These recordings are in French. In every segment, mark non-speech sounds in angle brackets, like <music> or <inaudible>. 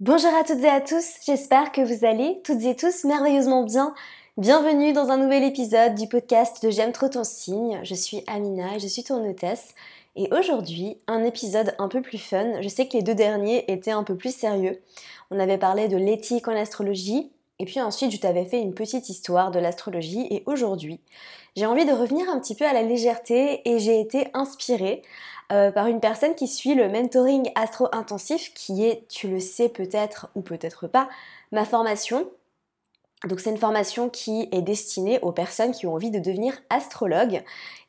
Bonjour à toutes et à tous, j'espère que vous allez toutes et tous merveilleusement bien. Bienvenue dans un nouvel épisode du podcast de J'aime trop ton signe. Je suis Amina et je suis ton hôtesse. Et aujourd'hui, un épisode un peu plus fun. Je sais que les deux derniers étaient un peu plus sérieux. On avait parlé de l'éthique en astrologie. Et puis ensuite, je t'avais fait une petite histoire de l'astrologie. Et aujourd'hui, j'ai envie de revenir un petit peu à la légèreté et j'ai été inspirée euh, par une personne qui suit le mentoring astro-intensif, qui est, tu le sais peut-être ou peut-être pas, ma formation. Donc c'est une formation qui est destinée aux personnes qui ont envie de devenir astrologue.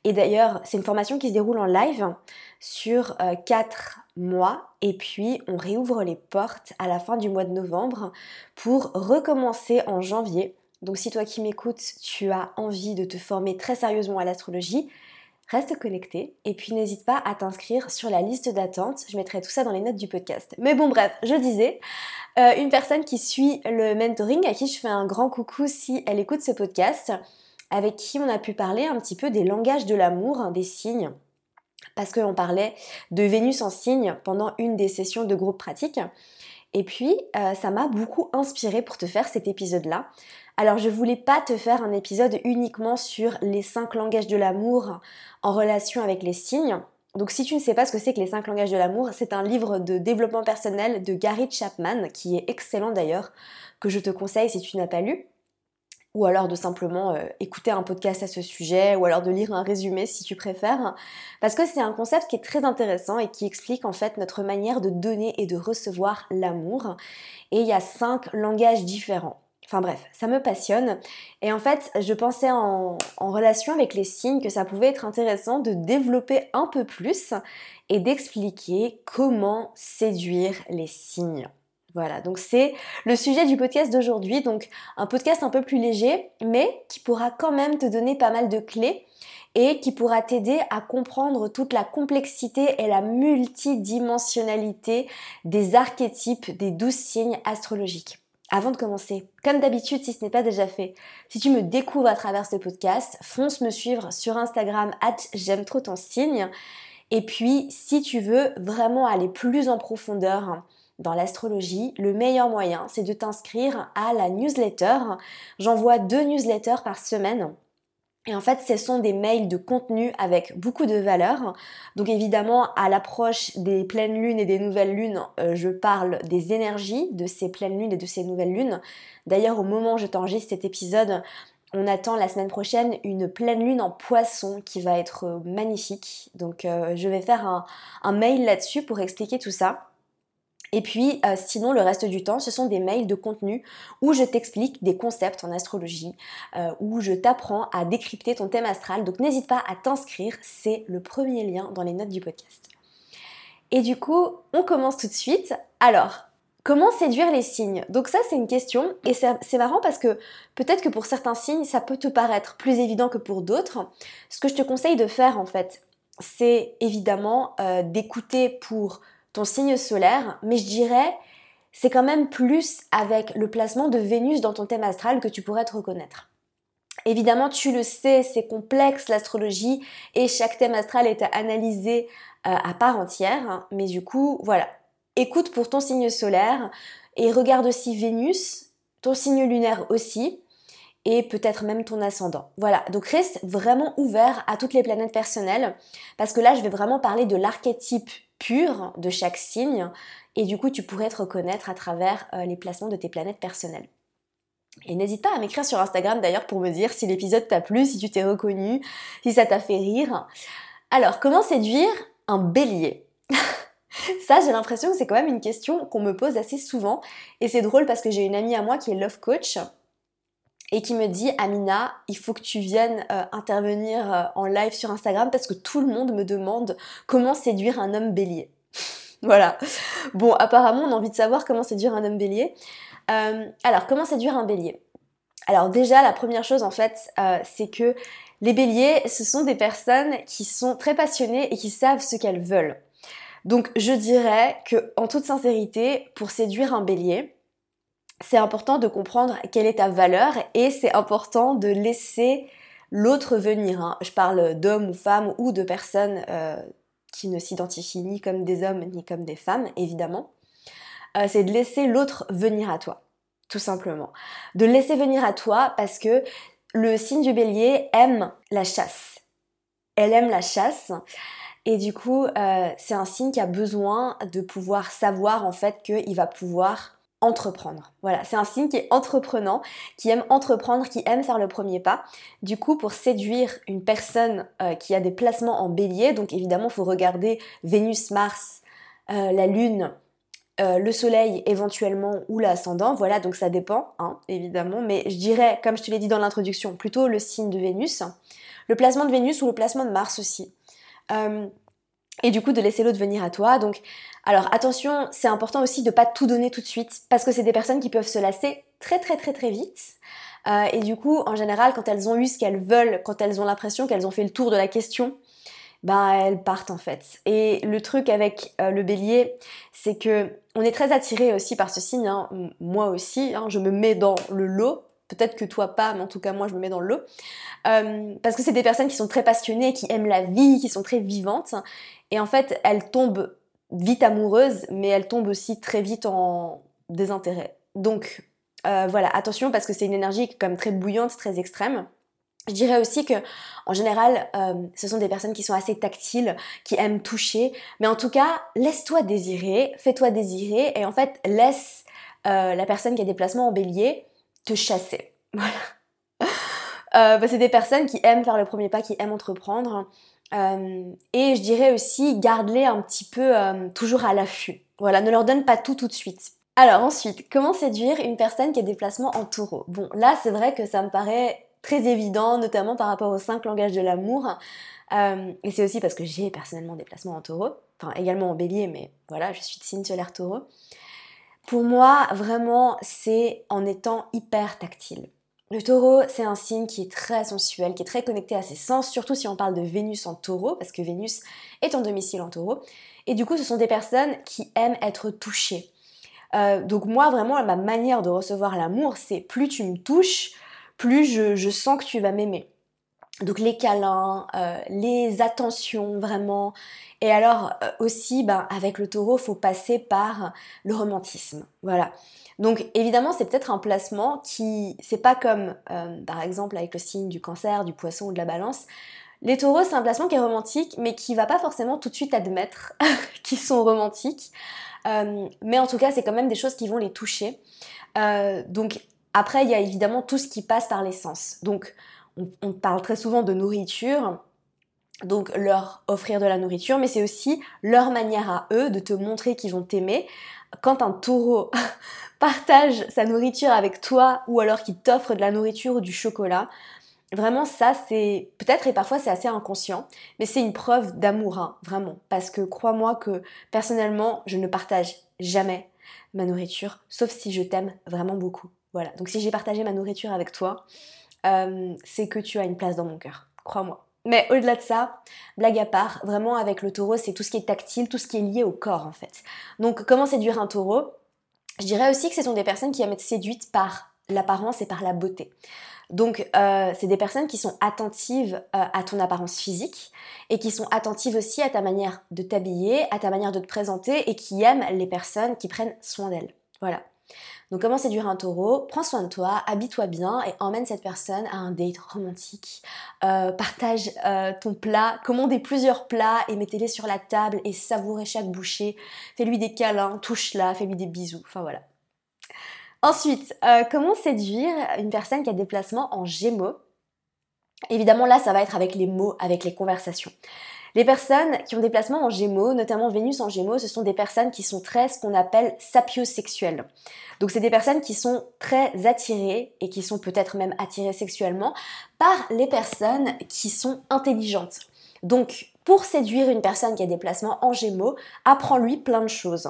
Et d'ailleurs, c'est une formation qui se déroule en live sur 4 euh, mois. Et puis, on réouvre les portes à la fin du mois de novembre pour recommencer en janvier. Donc si toi qui m'écoutes, tu as envie de te former très sérieusement à l'astrologie, Reste connecté et puis n'hésite pas à t'inscrire sur la liste d'attente. Je mettrai tout ça dans les notes du podcast. Mais bon bref, je disais, euh, une personne qui suit le mentoring, à qui je fais un grand coucou si elle écoute ce podcast, avec qui on a pu parler un petit peu des langages de l'amour, hein, des signes, parce qu'on parlait de Vénus en signe pendant une des sessions de groupe pratique. Et puis, euh, ça m'a beaucoup inspiré pour te faire cet épisode-là. Alors je voulais pas te faire un épisode uniquement sur les 5 langages de l'amour en relation avec les signes. Donc si tu ne sais pas ce que c'est que les 5 langages de l'amour, c'est un livre de développement personnel de Gary Chapman, qui est excellent d'ailleurs, que je te conseille si tu n'as pas lu. Ou alors de simplement euh, écouter un podcast à ce sujet, ou alors de lire un résumé si tu préfères. Parce que c'est un concept qui est très intéressant et qui explique en fait notre manière de donner et de recevoir l'amour. Et il y a 5 langages différents. Enfin bref, ça me passionne. Et en fait, je pensais en, relation avec les signes que ça pouvait être intéressant de développer un peu plus et d'expliquer comment séduire les signes. Voilà, donc c'est le sujet du podcast d'aujourd'hui, donc un podcast un peu plus léger, mais qui pourra quand même te donner pas mal de clés et qui pourra t'aider à comprendre toute la complexité et la multidimensionnalité des archétypes des douze signes astrologiques. Avant de commencer, comme d'habitude, si ce n'est pas déjà fait, si tu me découvres à travers ce podcast, fonce me suivre sur Instagram at j'aime trop ton signe. Et puis, si tu veux vraiment aller plus en profondeur dans l'astrologie, le meilleur moyen, c'est de t'inscrire à la newsletter. J'envoie deux newsletters par semaine et en fait, ce sont des mails de contenu avec beaucoup de valeur. Donc évidemment, à l'approche des pleines lunes et des nouvelles lunes, euh, je parle des énergies de ces pleines lunes et de ces nouvelles lunes. D'ailleurs, au moment où je t'enregistre cet épisode, on attend la semaine prochaine une pleine lune en poisson qui va être euh, magnifique. Donc euh, je vais faire un, un mail là-dessus pour expliquer tout ça. Et puis, euh, sinon, le reste du temps, ce sont des mails de contenu où je t'explique des concepts en astrologie, euh, où je t'apprends à décrypter ton thème astral. Donc, n'hésite pas à t'inscrire, c'est le premier lien dans les notes du podcast. Et du coup, on commence tout de suite. Alors, comment séduire les signes? Donc ça, c'est une question, et c'est marrant parce que peut-être que pour certains signes, ça peut te paraître plus évident que pour d'autres. Ce que je te conseille de faire, en fait, c'est évidemment euh, d'écouter pour ton signe solaire, mais je dirais c'est quand même plus avec le placement de Vénus dans ton thème astral que tu pourrais te reconnaître. Évidemment, tu le sais, c'est complexe l'astrologie et chaque thème astral est à analyser euh, à part entière, hein. mais du coup, voilà. Écoute pour ton signe solaire et regarde aussi Vénus, ton signe lunaire aussi, et peut-être même ton ascendant. Voilà, donc reste vraiment ouvert à toutes les planètes personnelles, parce que là, je vais vraiment parler de l'archétype pur de chaque signe et du coup tu pourrais te reconnaître à travers euh, les placements de tes planètes personnelles. Et n'hésite pas à m'écrire sur Instagram d'ailleurs pour me dire si l'épisode t'a plu, si tu t'es reconnu, si ça t'a fait rire. Alors, comment séduire un bélier? <laughs> Ça, j'ai l'impression que c'est quand même une question qu'on me pose assez souvent. Et c'est drôle parce que j'ai une amie à moi qui est love coach et qui me dit Amina, il faut que tu viennes euh, intervenir euh, en live sur Instagram parce que tout le monde me demande comment séduire un homme bélier. <laughs> voilà. Bon, apparemment, on a envie de savoir comment séduire un homme bélier. Euh, alors, comment séduire un bélier? Alors déjà, la première chose en fait, c'est que les béliers, ce sont des personnes qui sont très passionnées et qui savent ce qu'elles veulent. Donc, je dirais que, en toute sincérité, pour séduire un bélier, c'est important de comprendre quelle est ta valeur et c'est important de laisser l'autre venir. Hein. Je parle d'hommes ou femmes ou de personnes euh, qui ne s'identifient ni comme des hommes ni comme des femmes, évidemment. euh, c'est de laisser l'autre venir à toi, tout simplement. De laisser venir à toi parce que le signe du bélier aime la chasse. Elle aime la chasse. Et du coup, euh, c'est un signe qui a besoin de pouvoir savoir en fait qu'il va pouvoir entreprendre. Voilà, c'est un signe qui est entreprenant, qui aime entreprendre, qui aime faire le premier pas. Du coup, pour séduire une personne euh, qui a des placements en bélier, donc évidemment, il faut regarder Vénus, Mars, euh, la Lune, euh, le Soleil éventuellement ou l'ascendant. Voilà, donc ça dépend, hein, évidemment. Mais je dirais, comme je te l'ai dit dans l'introduction, plutôt le signe de Vénus, le placement de Vénus ou le placement de Mars aussi et du coup de laisser l'autre venir à toi. Donc, alors attention, c'est important aussi de pas tout donner tout de suite parce que c'est des personnes qui peuvent se lasser très très très très vite. Euh, et du coup, en général, quand elles ont eu ce qu'elles veulent, quand elles ont l'impression qu'elles ont fait le tour de la question, ben elles partent en fait. Et le truc avec euh, le bélier, c'est que on est très attiré aussi par ce signe, hein. moi aussi, hein, je me mets dans le lot, peut-être que toi pas, mais en tout cas moi je me mets dans le lot, euh, parce que c'est des personnes qui sont très passionnées, qui aiment la vie, qui sont très vivantes, et en fait, elle tombe vite amoureuse, mais elle tombe aussi très vite en désintérêt. Donc euh, voilà, attention parce que c'est une énergie quand même très bouillante, très extrême. Je dirais aussi que, en général, euh, ce sont des personnes qui sont assez tactiles, qui aiment toucher. Mais en tout cas, laisse-toi désirer, fais-toi désirer, et en fait, laisse euh, la personne qui a des placements en bélier te chasser. <laughs> Voilà. Bah, c'est des personnes qui aiment faire le premier pas, qui aiment entreprendre. Euh, et je dirais aussi, garde-les un petit peu euh, toujours à l'affût. Voilà, ne leur donne pas tout tout de suite. Alors ensuite, comment séduire une personne qui a des placements en taureau? Bon, là c'est vrai que ça me paraît très évident, notamment par rapport aux 5 langages de l'amour. Euh, et c'est aussi parce que j'ai personnellement des placements en taureau, enfin également en bélier, mais voilà, je suis de signe solaire taureau. Pour moi, vraiment, c'est en étant hyper tactile. Le taureau, c'est un signe qui est très sensuel, qui est très connecté à ses sens, surtout si on parle de Vénus en taureau, parce que Vénus est en domicile en taureau. Et du coup, ce sont des personnes qui aiment être touchées. Euh, donc moi, vraiment, ma manière de recevoir l'amour, c'est plus tu me touches, plus je, sens que tu vas m'aimer. Donc les câlins, euh, les attentions, vraiment. Et alors euh, aussi, ben, avec le taureau, faut passer par le romantisme. Voilà. Donc évidemment, c'est peut-être un placement qui, c'est pas comme euh, par exemple avec le signe du cancer, du poisson ou de la balance. Les taureaux, c'est un placement qui est romantique, mais qui va pas forcément tout de suite admettre <laughs> qu'ils sont romantiques. Euh, mais en tout cas, c'est quand même des choses qui vont les toucher. Euh, donc après, il y a évidemment tout ce qui passe par les sens. Donc on, parle très souvent de nourriture donc leur offrir de la nourriture, mais c'est aussi leur manière à eux de te montrer qu'ils vont t'aimer. Quand un taureau <laughs> partage sa nourriture avec toi ou alors qu'il t'offre de la nourriture ou du chocolat. Vraiment, ça, c'est peut-être et parfois c'est assez inconscient, mais c'est une preuve d'amour, hein, vraiment. Parce que crois-moi que personnellement, je ne partage jamais ma nourriture, sauf si je t'aime vraiment beaucoup. Voilà. Donc si j'ai partagé ma nourriture avec toi, euh, c'est que tu as une place dans mon cœur. Crois-moi. Mais au-delà de ça, blague à part, vraiment avec le taureau, c'est tout ce qui est tactile, tout ce qui est lié au corps en fait. Donc comment séduire un taureau? Je dirais aussi que ce sont des personnes qui aiment être séduites par l'apparence et par la beauté. Donc, euh, c'est des personnes qui sont attentives euh, à ton apparence physique et qui sont attentives aussi à ta manière de t'habiller, à ta manière de te présenter et qui aiment les personnes qui prennent soin d'elles. Voilà. Donc comment séduire un taureau? Prends soin de toi, habille-toi bien et emmène cette personne à un date romantique. Euh, partage euh, ton plat, commandez plusieurs plats et mettez-les sur la table et savourez chaque bouchée. Fais-lui des câlins, touche-la, fais-lui des bisous. Enfin voilà. Ensuite, euh, comment séduire une personne qui a des placements en gémeaux? Évidemment là, ça va être avec les mots, avec les conversations. Les personnes qui ont des placements en gémeaux, notamment Vénus en gémeaux, ce sont des personnes qui sont très ce qu'on appelle sapiosexuelles. Donc c'est des personnes qui sont très attirées et qui sont peut-être même attirées sexuellement par les personnes qui sont intelligentes. Donc pour séduire une personne qui a des placements en gémeaux, apprends-lui plein de choses.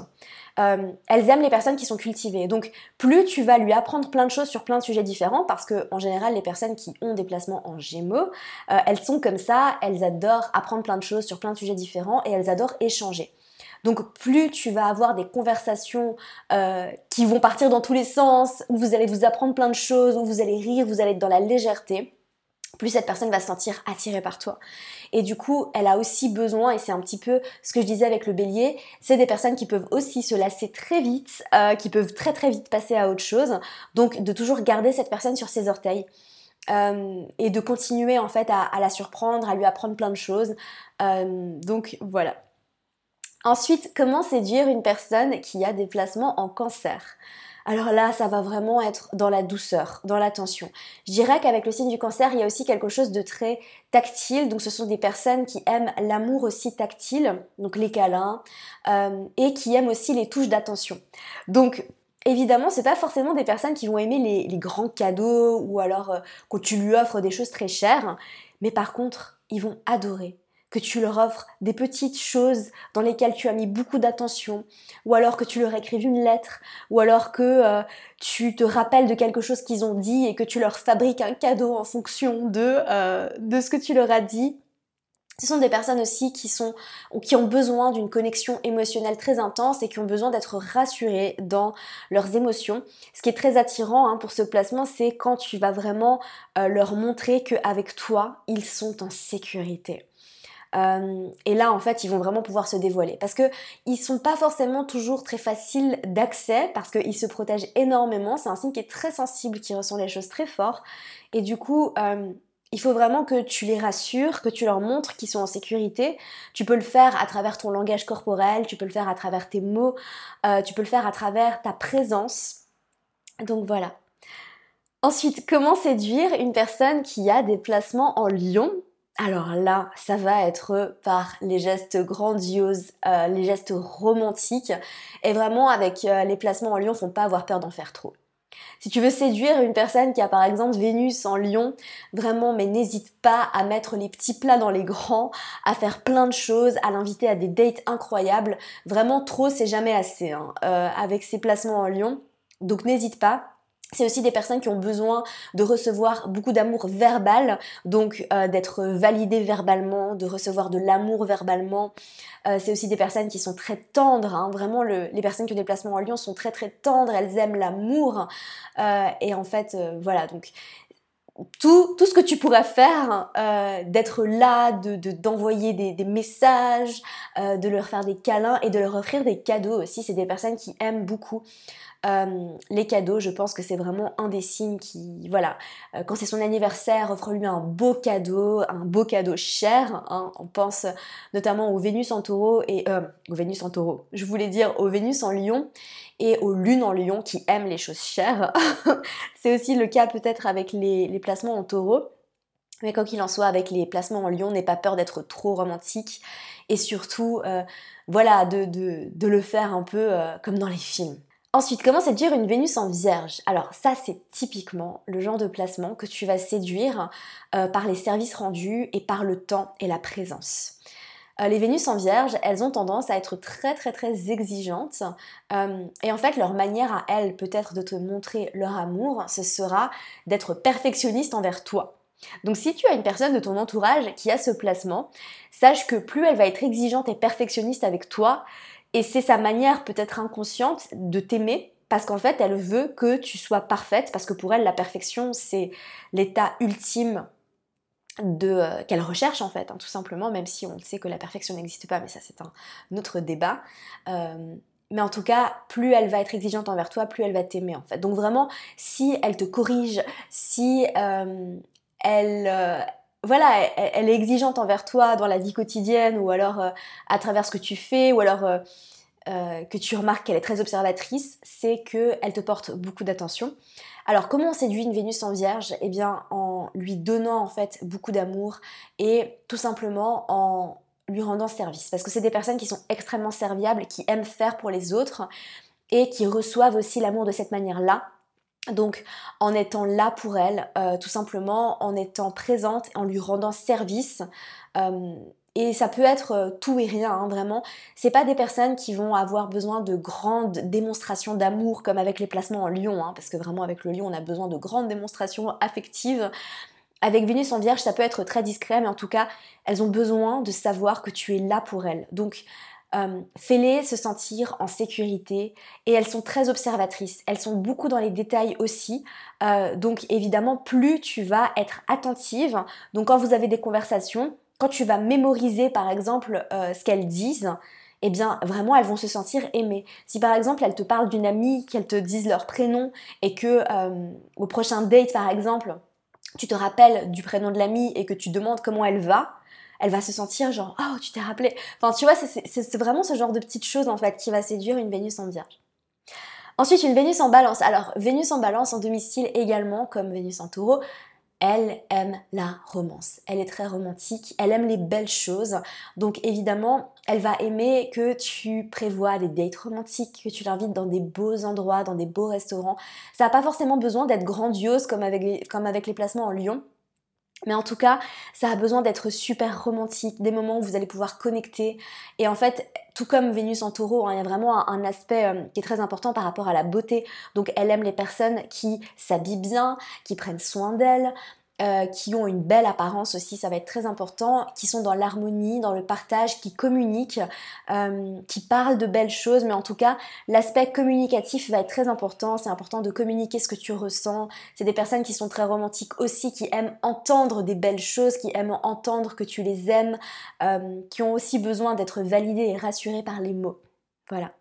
Euh, elles aiment les personnes qui sont cultivées. Donc plus tu vas lui apprendre plein de choses sur plein de sujets différents, parce que en général les personnes qui ont des placements en gémeaux, euh, elles sont comme ça, elles adorent apprendre plein de choses sur plein de sujets différents et elles adorent échanger. Donc plus tu vas avoir des conversations euh, qui vont partir dans tous les sens, où vous allez vous apprendre plein de choses, où vous allez rire, vous allez être dans la légèreté, plus cette personne va se sentir attirée par toi. Et du coup, elle a aussi besoin, et c'est un petit peu ce que je disais avec le bélier, c'est des personnes qui peuvent aussi se lasser très vite, euh, qui peuvent très très vite passer à autre chose. Donc de toujours garder cette personne sur ses orteils. Euh, et de continuer en fait à, la surprendre, à lui apprendre plein de choses. Euh, donc voilà. Ensuite, comment séduire une personne qui a des placements en cancer? Alors là, ça va vraiment être dans la douceur, dans l'attention. Je dirais qu'avec le signe du cancer, il y a aussi quelque chose de très tactile. Donc ce sont des personnes qui aiment l'amour aussi tactile, donc les câlins, euh, et qui aiment aussi les touches d'attention. Donc Évidemment, c'est pas forcément des personnes qui vont aimer les, grands cadeaux ou alors euh, quand tu lui offres des choses très chères, mais par contre, ils vont adorer que tu leur offres des petites choses dans lesquelles tu as mis beaucoup d'attention, ou alors que tu leur écrives une lettre, ou alors que euh, tu te rappelles de quelque chose qu'ils ont dit et que tu leur fabriques un cadeau en fonction de, euh, de ce que tu leur as dit. Ce sont des personnes aussi qui, sont, qui ont besoin d'une connexion émotionnelle très intense et qui ont besoin d'être rassurées dans leurs émotions. Ce qui est très attirant hein, pour ce placement, c'est quand tu vas vraiment euh, leur montrer qu'avec toi, ils sont en sécurité. Euh, et là, en fait, ils vont vraiment pouvoir se dévoiler. Parce que ils sont pas forcément toujours très faciles d'accès, parce qu'ils se protègent énormément. C'est un signe qui est très sensible, qui ressent les choses très fort. Et du coup, euh, il faut vraiment que tu les rassures, que tu leur montres qu'ils sont en sécurité. Tu peux le faire à travers ton langage corporel, tu peux le faire à travers tes mots, euh, tu peux le faire à travers ta présence. Donc voilà. Ensuite, comment séduire une personne qui a des placements en lion? Alors là, ça va être par les gestes grandioses, euh, les gestes romantiques, et vraiment avec euh, les placements en lion, faut pas avoir peur d'en faire trop. Si tu veux séduire une personne qui a par exemple Vénus en lion, vraiment, mais n'hésite pas à mettre les petits plats dans les grands, à faire plein de choses, à l'inviter à des dates incroyables. Vraiment, trop, c'est jamais assez hein, euh, avec ces placements en lion. Donc n'hésite pas. C'est aussi des personnes qui ont besoin de recevoir beaucoup d'amour verbal, donc euh, d'être validées verbalement, de recevoir de l'amour verbalement. Euh, c'est aussi des personnes qui sont très tendres, hein. vraiment les personnes qui ont des placements en lion sont très très tendres, elles aiment l'amour. Euh, et en fait, voilà, donc tout, ce que tu pourrais faire, d'être là, d'envoyer de, des, messages, de leur faire des câlins et de leur offrir des cadeaux aussi. C'est des personnes qui aiment beaucoup euh, les cadeaux, je pense que c'est vraiment un des signes qui, voilà, euh, quand c'est son anniversaire, offre-lui un beau cadeau, un beau cadeau cher. Hein. On pense notamment au Vénus en taureau et euh, au Vénus en taureau. Je voulais dire au Vénus en lion et aux lunes en lion qui aiment les choses chères. <laughs> c'est aussi le cas peut-être avec les, placements en taureau. Mais quoi qu'il en soit, avec les placements en lion, n'aie pas peur d'être trop romantique et surtout, voilà, de, le faire un peu comme dans les films. Ensuite, comment séduire une Vénus en vierge? Alors ça, c'est typiquement le genre de placement que tu vas séduire euh, par les services rendus et par le temps et la présence. Euh, les Vénus en vierge, elles ont tendance à être très très très exigeantes euh, et en fait leur manière à elles peut-être de te montrer leur amour, ce sera d'être perfectionniste envers toi. Donc si tu as une personne de ton entourage qui a ce placement, sache que plus elle va être exigeante et perfectionniste avec toi, et c'est sa manière peut-être inconsciente de t'aimer parce qu'en fait, elle veut que tu sois parfaite, parce que pour elle, la perfection, c'est l'état ultime euh, qu'elle recherche en fait, hein, tout simplement, même si on sait que la perfection n'existe pas, mais ça c'est un, autre débat. Euh, mais en tout cas, plus elle va être exigeante envers toi, plus elle va t'aimer en fait. Donc vraiment, si elle te corrige, si euh, elle, voilà, elle, est exigeante envers toi dans la vie quotidienne ou alors à travers ce que tu fais ou alors que tu remarques qu'elle est très observatrice, c'est qu'elle te porte beaucoup d'attention. Alors comment on séduit une Vénus en Vierge? Eh bien en lui donnant en fait beaucoup d'amour et tout simplement en lui rendant service. Parce que c'est des personnes qui sont extrêmement serviables, qui aiment faire pour les autres et qui reçoivent aussi l'amour de cette manière-là donc en étant là pour elle, euh, tout simplement en étant présente, en lui rendant service. Euh, et ça peut être euh, tout et rien, hein, vraiment. C'est pas des personnes qui vont avoir besoin de grandes démonstrations d'amour comme avec les placements en lion, hein, parce que vraiment avec le lion on a besoin de grandes démonstrations affectives. Avec Vénus en Vierge, ça peut être très discret, mais en tout cas, elles ont besoin de savoir que tu es là pour elles. Donc, euh, fais-les se sentir en sécurité et elles sont très observatrices. Elles sont beaucoup dans les détails aussi. Euh, donc évidemment, plus tu vas être attentive. Donc quand vous avez des conversations, quand tu vas mémoriser par exemple euh, ce qu'elles disent, eh bien vraiment elles vont se sentir aimées. Si par exemple elles te parlent d'une amie, qu'elles te disent leur prénom et que au prochain date par exemple, tu te rappelles du prénom de l'amie et que tu demandes comment elle va, elle va se sentir genre oh tu t'es rappelé. Enfin tu vois c'est vraiment ce genre de petites choses en fait qui va séduire une Vénus en Vierge. Ensuite une Vénus en Balance. Alors Vénus en Balance en domicile également comme Vénus en Taureau. Elle aime la romance. Elle est très romantique. Elle aime les belles choses. Donc évidemment, elle va aimer que tu prévois des dates romantiques, que tu l'invites dans des beaux endroits, dans des beaux restaurants. Ça n'a pas forcément besoin d'être grandiose comme avec comme avec les placements en Lyon. Mais en tout cas, ça a besoin d'être super romantique, des moments où vous allez pouvoir connecter. Et en fait, tout comme Vénus en taureau, hein, il y a vraiment un, aspect euh, qui est très important par rapport à la beauté. Donc elle aime les personnes qui s'habillent bien, qui prennent soin d'elles, euh, qui ont une belle apparence aussi, ça va être très important, qui sont dans l'harmonie, dans le partage, qui communiquent, euh, qui parlent de belles choses, mais en tout cas, l'aspect communicatif va être très important, c'est important de communiquer ce que tu ressens, c'est des personnes qui sont très romantiques aussi, qui aiment entendre des belles choses, qui aiment entendre que tu les aimes, euh, qui ont aussi besoin d'être validées et rassurées par les mots. Voilà.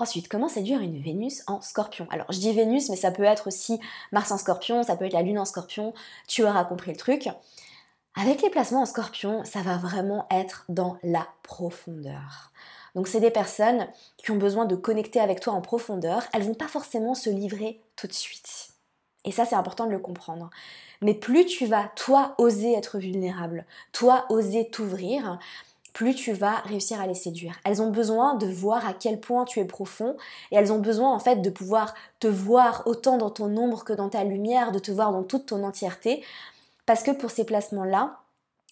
Ensuite, comment séduire une Vénus en scorpion? Alors, je dis Vénus, mais ça peut être aussi Mars en scorpion, ça peut être la Lune en scorpion, tu auras compris le truc. Avec les placements en scorpion, ça va vraiment être dans la profondeur. Donc, c'est des personnes qui ont besoin de connecter avec toi en profondeur. Elles vont pas forcément se livrer tout de suite. Et ça, c'est important de le comprendre. Mais plus tu vas, toi, oser être vulnérable, toi, oser t'ouvrir, plus tu vas réussir à les séduire. Elles ont besoin de voir à quel point tu es profond et elles ont besoin en fait de pouvoir te voir autant dans ton ombre que dans ta lumière, de te voir dans toute ton entièreté parce que pour ces placements-là,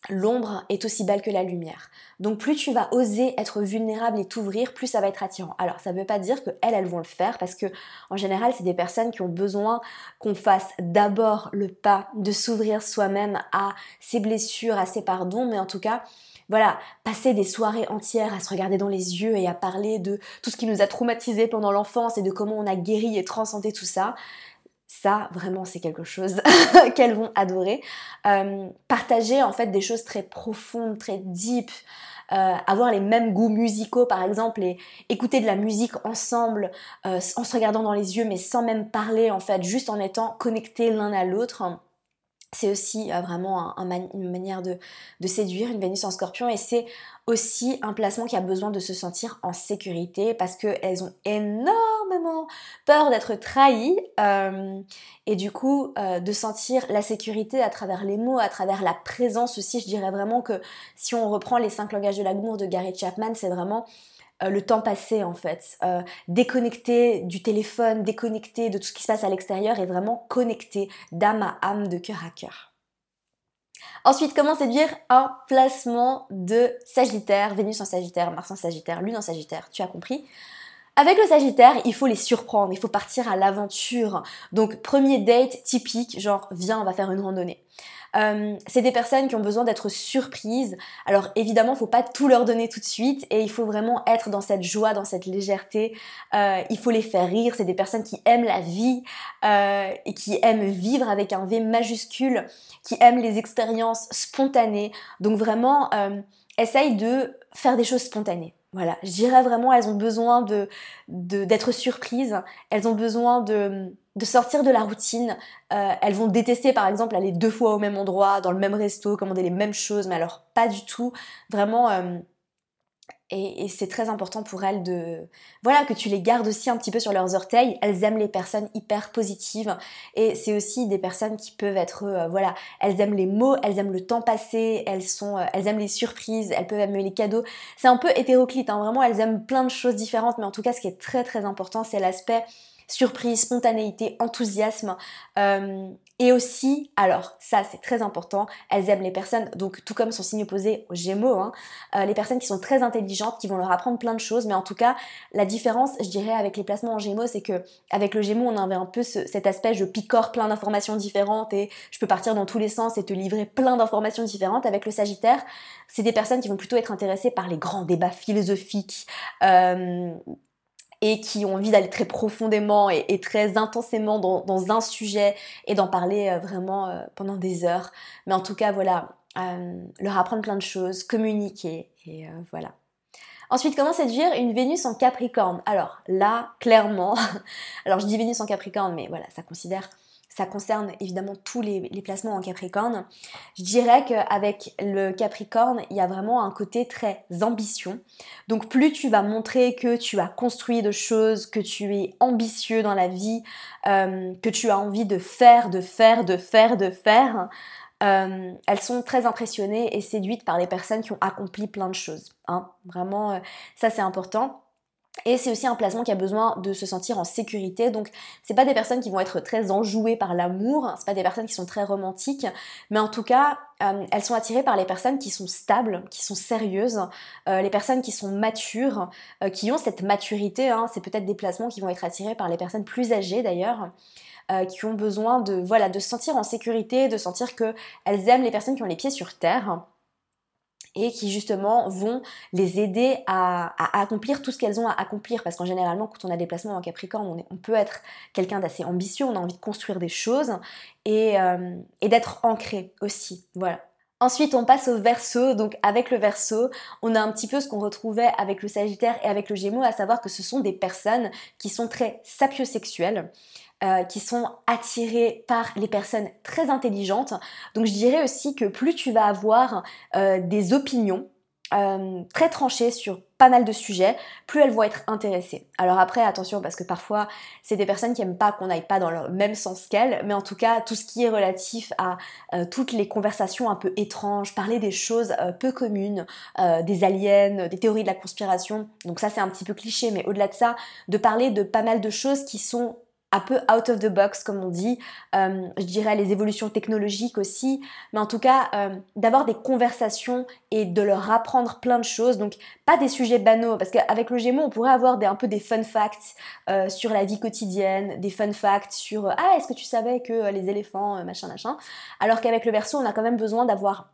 l'ombre est aussi belle que la lumière. Donc plus tu vas oser être vulnérable et t'ouvrir, plus ça va être attirant. Alors ça ne veut pas dire que elles, vont le faire parce que en général, c'est des personnes qui ont besoin qu'on fasse d'abord le pas de s'ouvrir soi-même à ses blessures, à ses pardons, mais en tout cas, voilà, passer des soirées entières à se regarder dans les yeux et à parler de tout ce qui nous a traumatisé pendant l'enfance et de comment on a guéri et transcendé tout ça, ça vraiment c'est quelque chose <laughs> qu'elles vont adorer. Euh, partager en fait des choses très profondes, très deep. Euh, avoir les mêmes goûts musicaux par exemple et écouter de la musique ensemble euh, en se regardant dans les yeux mais sans même parler en fait juste en étant connectés l'un à l'autre c'est aussi euh, vraiment une manière de, séduire une Vénus en scorpion et c'est aussi un placement qui a besoin de se sentir en sécurité parce qu'elles ont énormément peur d'être trahies euh, et du coup euh, de sentir la sécurité à travers les mots, à travers la présence aussi. Je dirais vraiment que si on reprend les cinq langages de l'amour de Gary Chapman, c'est vraiment euh, le temps passé en fait, euh, déconnecté du téléphone, déconnecté de tout ce qui se passe à l'extérieur et vraiment connecté d'âme à âme, de cœur à cœur. Ensuite, comment séduire un placement de Sagittaire, Vénus en Sagittaire, Mars en Sagittaire, Lune en Sagittaire, tu as compris? Avec le Sagittaire, il faut les surprendre, il faut partir à l'aventure. Donc premier date typique, genre viens, on va faire une randonnée. Euh, c'est des personnes qui ont besoin d'être surprises. Alors évidemment, il faut pas tout leur donner tout de suite et il faut vraiment être dans cette joie, dans cette légèreté. Euh, il faut les faire rire. C'est des personnes qui aiment la vie euh, et qui aiment vivre avec un V majuscule, qui aiment les expériences spontanées. Donc vraiment, essaye de faire des choses spontanées. Voilà, je dirais vraiment, elles ont besoin de d'être surprises, elles ont besoin de, de sortir de la routine. Euh, elles vont détester par exemple aller deux fois au même endroit, dans le même resto, commander les mêmes choses, mais alors pas du tout. Vraiment, euh, et, c'est très important pour elles de voilà que tu les gardes aussi un petit peu sur leurs orteils. Elles aiment les personnes hyper positives et c'est aussi des personnes qui peuvent être euh, voilà elles aiment les mots, elles aiment le temps passé, elles sont euh, elles aiment les surprises, elles peuvent aimer les cadeaux. C'est un peu hétéroclite hein, vraiment elles aiment plein de choses différentes mais en tout cas ce qui est très très important c'est l'aspect surprise, spontanéité, enthousiasme. Euh, et aussi, alors ça c'est très important, elles aiment les personnes, donc tout comme son signe opposé aux Gémeaux, hein, euh, les personnes qui sont très intelligentes, qui vont leur apprendre plein de choses. Mais en tout cas, la différence, je dirais, avec les placements en Gémeaux, c'est que avec le Gémeaux, on avait un peu cet aspect, je picore plein d'informations différentes et je peux partir dans tous les sens et te livrer plein d'informations différentes. Avec le Sagittaire, c'est des personnes qui vont plutôt être intéressées par les grands débats philosophiques. Euh, et qui ont envie d'aller très profondément et, très intensément dans, un sujet et d'en parler euh, vraiment euh, pendant des heures. Mais en tout cas, voilà, euh, leur apprendre plein de choses, communiquer, et voilà. Ensuite, comment séduire une Vénus en Capricorne? Alors là, clairement, <laughs> alors je dis Vénus en Capricorne, mais voilà, ça considère ça concerne évidemment tous les, placements en Capricorne. Je dirais qu'avec le Capricorne, il y a vraiment un côté très ambition. Donc plus tu vas montrer que tu as construit de choses, que tu es ambitieux dans la vie, euh, que tu as envie de faire, de faire, de faire, de faire, euh, elles sont très impressionnées et séduites par les personnes qui ont accompli plein de choses. Hein. Vraiment, euh, ça c'est important. Et c'est aussi un placement qui a besoin de se sentir en sécurité. Donc, c'est pas des personnes qui vont être très enjouées par l'amour, c'est pas des personnes qui sont très romantiques, mais en tout cas, euh, elles sont attirées par les personnes qui sont stables, qui sont sérieuses, euh, les personnes qui sont matures, euh, qui ont cette maturité. Hein. C'est peut-être des placements qui vont être attirés par les personnes plus âgées d'ailleurs. qui ont besoin de voilà de se sentir en sécurité, de sentir que elles aiment les personnes qui ont les pieds sur terre et qui justement vont les aider à, accomplir tout ce qu'elles ont à accomplir. Parce qu'en généralement, quand on a des placements en Capricorne, on, peut être quelqu'un d'assez ambitieux, on a envie de construire des choses et, euh, et d'être ancré aussi. Voilà. Ensuite, on passe au verso. Donc, avec le verso, on a un petit peu ce qu'on retrouvait avec le Sagittaire et avec le Gémeaux, à savoir que ce sont des personnes qui sont très sapiosexuelles. Euh, qui sont attirés par les personnes très intelligentes. Donc je dirais aussi que plus tu vas avoir euh, des opinions euh, très tranchées sur pas mal de sujets, plus elles vont être intéressées. Alors après, attention, parce que parfois, c'est des personnes qui aiment pas qu'on n'aille pas dans le même sens qu'elles, mais en tout cas, tout ce qui est relatif à toutes les conversations un peu étranges, parler des choses peu communes, des aliens, des théories de la conspiration, donc ça c'est un petit peu cliché, mais au-delà de ça, de parler de pas mal de choses qui sont un peu out of the box comme on dit, euh, je dirais les évolutions technologiques aussi, mais en tout cas euh, d'avoir des conversations et de leur apprendre plein de choses, donc pas des sujets banaux, parce qu'avec le Gémeaux on pourrait avoir des, un peu des fun facts euh, sur la vie quotidienne, des fun facts sur ah est-ce que tu savais que les éléphants machin machin, alors qu'avec le Verseau on a quand même besoin d'avoir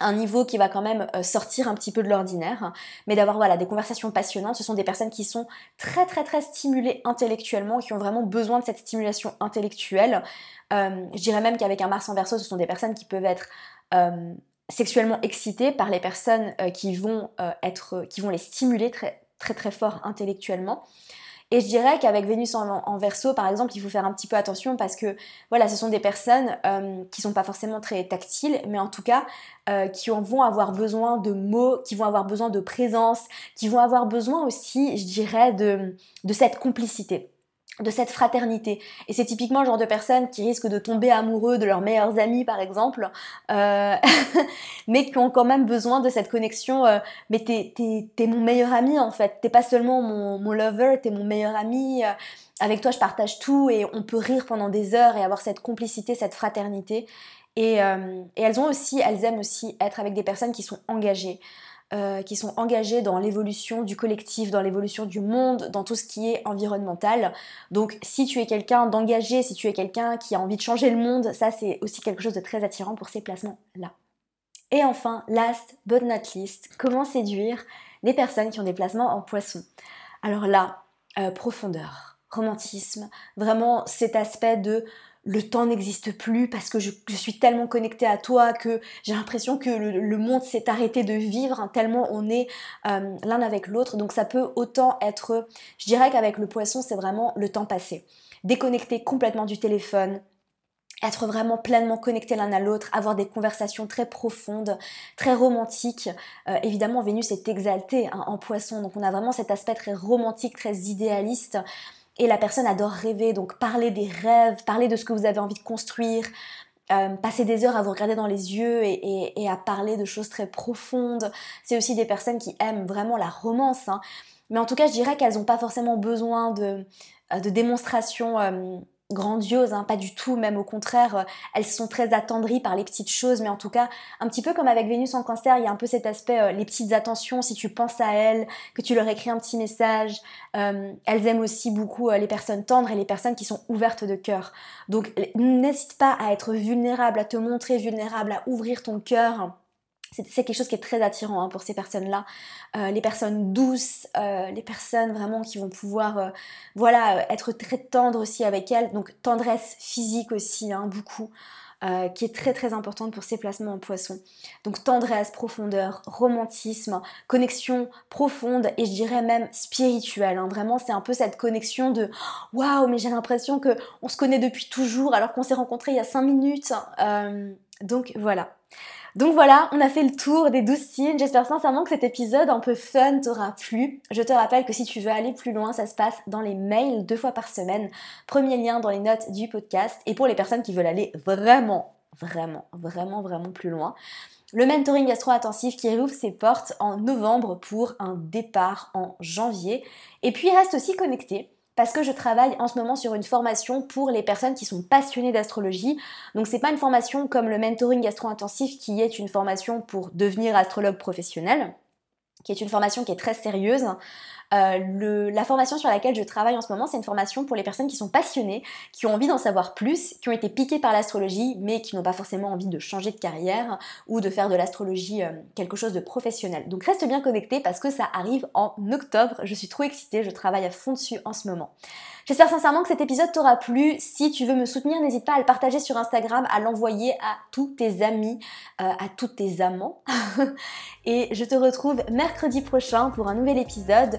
un niveau qui va quand même euh, sortir un petit peu de l'ordinaire, mais d'avoir voilà des conversations passionnantes. Ce sont des personnes qui sont très très très stimulées intellectuellement, qui ont vraiment besoin de cette stimulation intellectuelle. Euh, je dirais même qu'avec un Mars en Verseau, ce sont des personnes qui peuvent être euh, sexuellement excitées par les personnes qui vont être, qui vont les stimuler très très fort intellectuellement. Et je dirais qu'avec Vénus en, verso, par exemple, il faut faire un petit peu attention parce que voilà, ce sont des personnes euh, qui sont pas forcément très tactiles, mais en tout cas euh, qui vont avoir besoin de mots, qui vont avoir besoin de présence, qui vont avoir besoin aussi, je dirais, de, de cette complicité de cette fraternité. Et c'est typiquement le genre de personnes qui risquent de tomber amoureux de leurs meilleurs amis, par exemple, euh, <laughs> mais qui ont quand même besoin de cette connexion. Euh, mais t'es, t'es, mon meilleur ami, en fait. T'es pas seulement mon, mon lover, t'es mon meilleur ami. Euh, avec toi, je partage tout et on peut rire pendant des heures et avoir cette complicité, cette fraternité. Et, et elles ont aussi, elles aiment aussi être avec des personnes qui sont engagées. Euh, qui sont engagés dans l'évolution du collectif, dans l'évolution du monde, dans tout ce qui est environnemental. Donc si tu es quelqu'un d'engagé, si tu es quelqu'un qui a envie de changer le monde, ça c'est aussi quelque chose de très attirant pour ces placements-là. Et enfin, last but not least, comment séduire des personnes qui ont des placements en poisson? Alors là, euh, profondeur, romantisme, vraiment cet aspect de le temps n'existe plus parce que je, suis tellement connectée à toi que j'ai l'impression que le, monde s'est arrêté de vivre hein, tellement on est euh, l'un avec l'autre. Donc ça peut autant être, je dirais qu'avec le poisson c'est vraiment le temps passé. Déconnecter complètement du téléphone, être vraiment pleinement connecté l'un à l'autre, avoir des conversations très profondes, très romantiques. Euh, évidemment, Vénus est exaltée hein, en poisson, donc on a vraiment cet aspect très romantique, très idéaliste. Et la personne adore rêver, donc parler des rêves, parler de ce que vous avez envie de construire, euh, passer des heures à vous regarder dans les yeux et, à parler de choses très profondes. C'est aussi des personnes qui aiment vraiment la romance. Hein. Mais en tout cas, je dirais qu'elles n'ont pas forcément besoin de, de démonstration grandiose, hein, pas du tout, même au contraire, euh, elles sont très attendries par les petites choses, mais en tout cas, un petit peu comme avec Vénus en cancer, il y a un peu cet aspect, euh, les petites attentions, si tu penses à elles, que tu leur écris un petit message, euh, elles aiment aussi beaucoup les personnes tendres et les personnes qui sont ouvertes de cœur. Donc n'hésite pas à être vulnérable, à te montrer vulnérable, à ouvrir ton cœur c'est quelque chose qui est très attirant hein, pour ces personnes-là. Euh, les personnes douces, euh, les personnes vraiment qui vont pouvoir euh, voilà, être très tendres aussi avec elles. Donc tendresse physique aussi, hein, beaucoup. qui est très très importante pour ces placements en poisson. Donc tendresse, profondeur, romantisme, connexion profonde et je dirais même spirituelle. Hein. Vraiment, c'est un peu cette connexion de waouh, mais j'ai l'impression que on se connaît depuis toujours alors qu'on s'est rencontrés il y a cinq minutes. donc voilà. Donc voilà, on a fait le tour des 12 signes. J'espère sincèrement que cet épisode un peu fun t'aura plu. Je te rappelle que si tu veux aller plus loin, ça se passe dans les mails deux fois par semaine. Premier lien dans les notes du podcast. Et pour les personnes qui veulent aller vraiment, vraiment, vraiment, vraiment plus loin, le mentoring gastro-intensif qui rouvre ses portes en novembre pour un départ en janvier. Et puis reste aussi connecté parce que je travaille en ce moment sur une formation pour les personnes qui sont passionnées d'astrologie. Donc c'est pas une formation comme le mentoring gastro-intensif qui est une formation pour devenir astrologue professionnel, qui est une formation qui est très sérieuse. Euh, la formation sur laquelle je travaille en ce moment, c'est une formation pour les personnes qui sont passionnées, qui ont envie d'en savoir plus, qui ont été piquées par l'astrologie, mais qui n'ont pas forcément envie de changer de carrière ou de faire de l'astrologie euh, quelque chose de professionnel. Donc reste bien connecté parce que ça arrive en octobre. Je suis trop excitée, je travaille à fond dessus en ce moment. J'espère sincèrement que cet épisode t'aura plu. Si tu veux me soutenir, n'hésite pas à le partager sur Instagram, à l'envoyer à tous tes amis, euh, à tous tes amants. <laughs> et je te retrouve mercredi prochain pour un nouvel épisode.